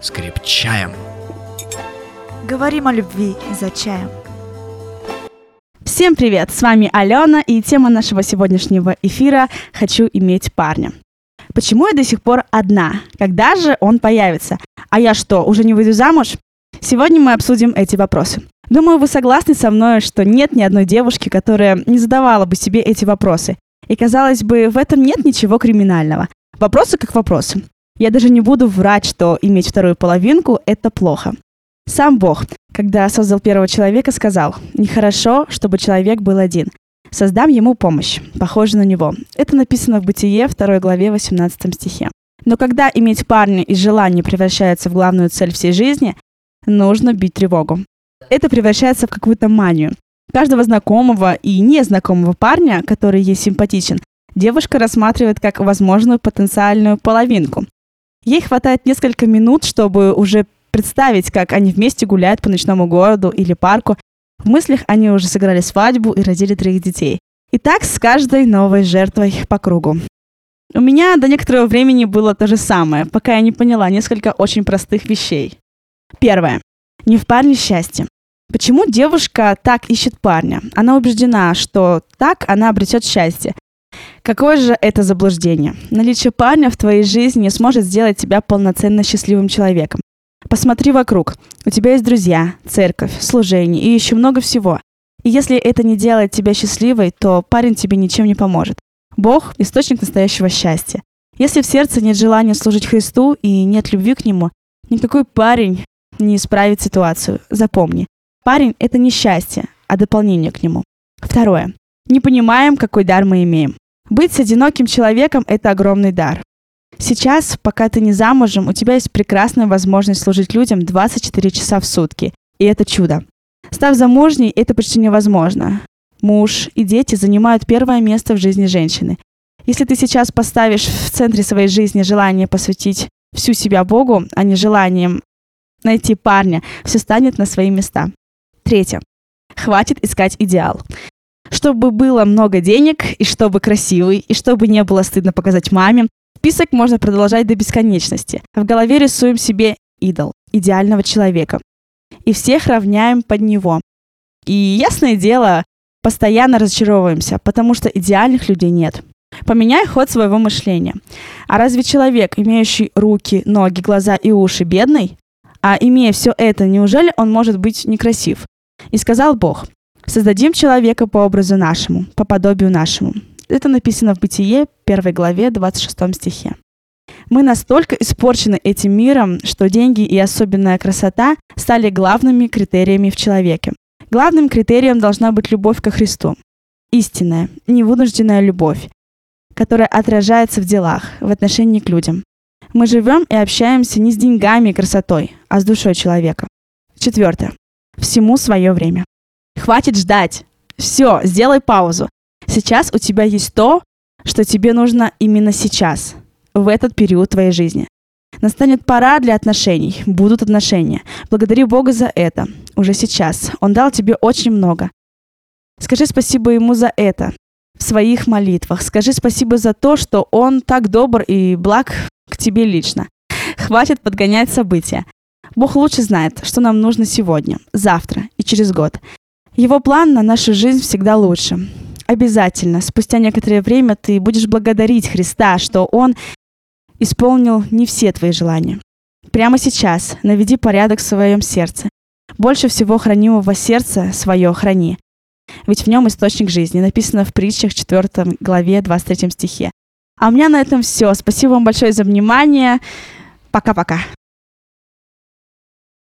с крепчаем. Говорим о любви за чаем. Всем привет! С вами Алена, и тема нашего сегодняшнего эфира «Хочу иметь парня». Почему я до сих пор одна? Когда же он появится? А я что, уже не выйду замуж? Сегодня мы обсудим эти вопросы. Думаю, вы согласны со мной, что нет ни одной девушки, которая не задавала бы себе эти вопросы. И казалось бы, в этом нет ничего криминального. Вопросы как вопросы. Я даже не буду врать, что иметь вторую половинку – это плохо. Сам Бог, когда создал первого человека, сказал, «Нехорошо, чтобы человек был один. Создам ему помощь, похожую на него». Это написано в Бытие, 2 главе, 18 стихе. Но когда иметь парня и желание превращается в главную цель всей жизни, нужно бить тревогу. Это превращается в какую-то манию. Каждого знакомого и незнакомого парня, который ей симпатичен, девушка рассматривает как возможную потенциальную половинку. Ей хватает несколько минут, чтобы уже представить, как они вместе гуляют по ночному городу или парку. В мыслях они уже сыграли свадьбу и родили троих детей. И так с каждой новой жертвой по кругу. У меня до некоторого времени было то же самое, пока я не поняла несколько очень простых вещей. Первое. Не в парне счастье. Почему девушка так ищет парня? Она убеждена, что так она обретет счастье. Какое же это заблуждение? Наличие парня в твоей жизни не сможет сделать тебя полноценно счастливым человеком. Посмотри вокруг. У тебя есть друзья, церковь, служение и еще много всего. И если это не делает тебя счастливой, то парень тебе ничем не поможет. Бог – источник настоящего счастья. Если в сердце нет желания служить Христу и нет любви к Нему, никакой парень не исправит ситуацию. Запомни, Парень – это не счастье, а дополнение к нему. Второе. Не понимаем, какой дар мы имеем. Быть одиноким человеком – это огромный дар. Сейчас, пока ты не замужем, у тебя есть прекрасная возможность служить людям 24 часа в сутки. И это чудо. Став замужней, это почти невозможно. Муж и дети занимают первое место в жизни женщины. Если ты сейчас поставишь в центре своей жизни желание посвятить всю себя Богу, а не желанием найти парня, все станет на свои места. Третье. Хватит искать идеал. Чтобы было много денег, и чтобы красивый, и чтобы не было стыдно показать маме, список можно продолжать до бесконечности. В голове рисуем себе идол, идеального человека. И всех равняем под него. И ясное дело, постоянно разочаровываемся, потому что идеальных людей нет. Поменяй ход своего мышления. А разве человек, имеющий руки, ноги, глаза и уши, бедный? А имея все это, неужели он может быть некрасив? И сказал Бог, создадим человека по образу нашему, по подобию нашему. Это написано в Бытие, 1 главе, 26 стихе. Мы настолько испорчены этим миром, что деньги и особенная красота стали главными критериями в человеке. Главным критерием должна быть любовь ко Христу. Истинная, невынужденная любовь, которая отражается в делах, в отношении к людям. Мы живем и общаемся не с деньгами и красотой, а с душой человека. Четвертое. Всему свое время. Хватит ждать. Все, сделай паузу. Сейчас у тебя есть то, что тебе нужно именно сейчас, в этот период твоей жизни. Настанет пора для отношений, будут отношения. Благодари Бога за это, уже сейчас. Он дал тебе очень много. Скажи спасибо Ему за это в своих молитвах. Скажи спасибо за то, что Он так добр и благ к тебе лично. Хватит подгонять события. Бог лучше знает, что нам нужно сегодня, завтра и через год. Его план на нашу жизнь всегда лучше. Обязательно, спустя некоторое время ты будешь благодарить Христа, что Он исполнил не все твои желания. Прямо сейчас наведи порядок в своем сердце. Больше всего хранимого сердца свое храни. Ведь в нем источник жизни, написано в притчах 4 главе 23 стихе. А у меня на этом все. Спасибо вам большое за внимание. Пока-пока.